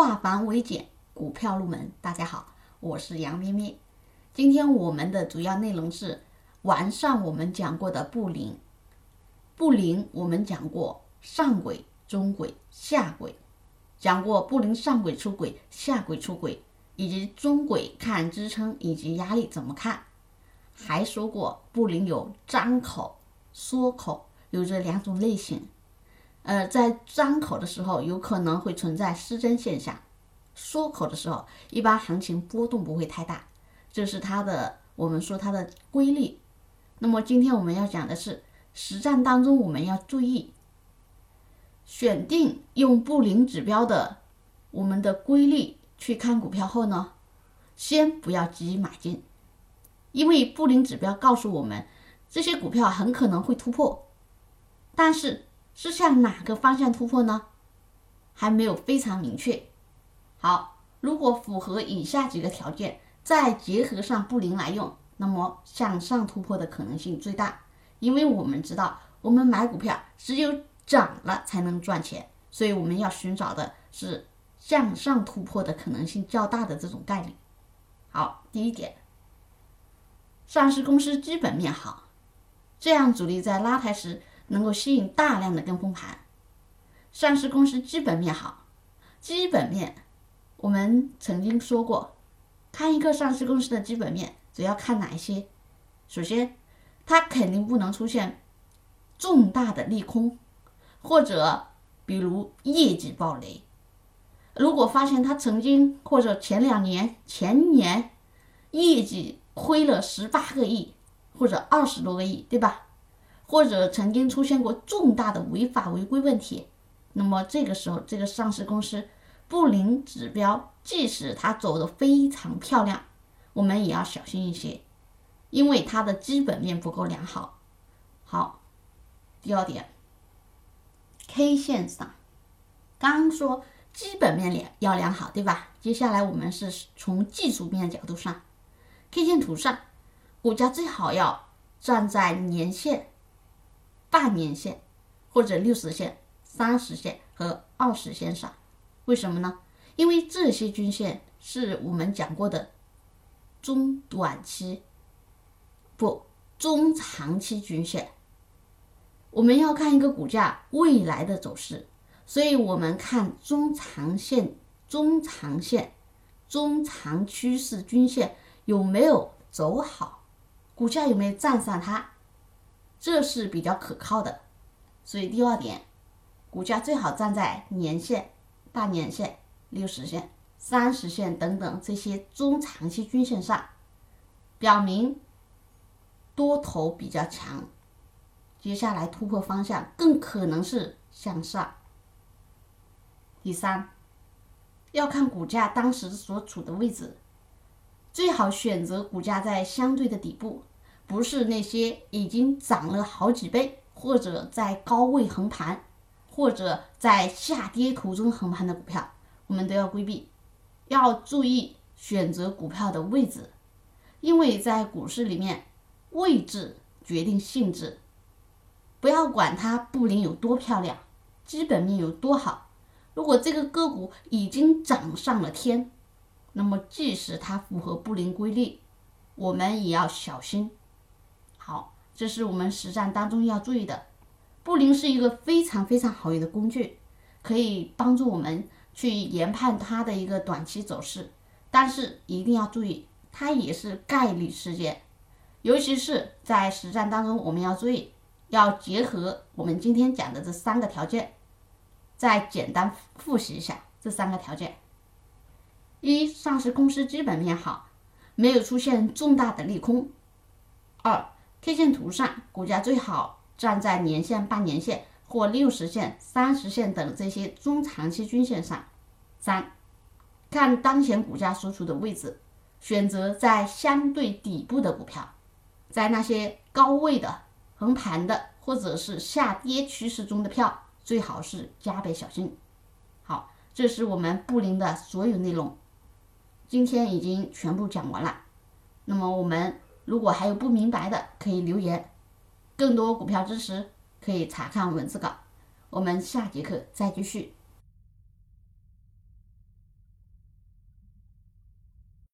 化繁为简，股票入门。大家好，我是杨咩咩。今天我们的主要内容是完善我们讲过的布林。布林我们讲过上轨、中轨、下轨，讲过布林上轨出轨、下轨出轨，以及中轨看支撑以及压力怎么看。还说过布林有张口、缩口，有这两种类型。呃，在张口的时候，有可能会存在失真现象；缩口的时候，一般行情波动不会太大。这是它的，我们说它的规律。那么今天我们要讲的是实战当中我们要注意选定用布林指标的我们的规律去看股票后呢，先不要急于买进，因为布林指标告诉我们这些股票很可能会突破，但是。是向哪个方向突破呢？还没有非常明确。好，如果符合以下几个条件，再结合上布林来用，那么向上突破的可能性最大。因为我们知道，我们买股票只有涨了才能赚钱，所以我们要寻找的是向上突破的可能性较大的这种概率。好，第一点，上市公司基本面好，这样主力在拉抬时。能够吸引大量的跟风盘，上市公司基本面好，基本面我们曾经说过，看一个上市公司的基本面，主要看哪一些？首先，它肯定不能出现重大的利空，或者比如业绩暴雷。如果发现它曾经或者前两年、前年业绩亏了十八个亿或者二十多个亿，对吧？或者曾经出现过重大的违法违规问题，那么这个时候，这个上市公司不领指标，即使它走的非常漂亮，我们也要小心一些，因为它的基本面不够良好。好，第二点，K 线上，刚说基本面良要良好，对吧？接下来我们是从技术面角度上，K 线图上，股价最好要站在年线。半年线，或者六十线、三十线和二十线上，为什么呢？因为这些均线是我们讲过的中短期，不中长期均线。我们要看一个股价未来的走势，所以我们看中长线、中长线、中长趋势均线有没有走好，股价有没有站上它。这是比较可靠的，所以第二点，股价最好站在年线、大年线、六十线、三十线等等这些中长期均线上，表明多头比较强，接下来突破方向更可能是向上。第三，要看股价当时所处的位置，最好选择股价在相对的底部。不是那些已经涨了好几倍，或者在高位横盘，或者在下跌途中横盘的股票，我们都要规避。要注意选择股票的位置，因为在股市里面，位置决定性质。不要管它布林有多漂亮，基本面有多好，如果这个个股已经涨上了天，那么即使它符合布林规律，我们也要小心。好，这是我们实战当中要注意的。布林是一个非常非常好用的工具，可以帮助我们去研判它的一个短期走势。但是一定要注意，它也是概率事件，尤其是在实战当中，我们要注意，要结合我们今天讲的这三个条件，再简单复习一下这三个条件：一、上市公司基本面好，没有出现重大的利空；二、K 线图上，股价最好站在年线、半年线或六十线、三十线等这些中长期均线上。三，看当前股价所处的位置，选择在相对底部的股票，在那些高位的、横盘的或者是下跌趋势中的票，最好是加倍小心。好，这是我们布林的所有内容，今天已经全部讲完了。那么我们。如果还有不明白的，可以留言。更多股票知识可以查看文字稿。我们下节课再继续。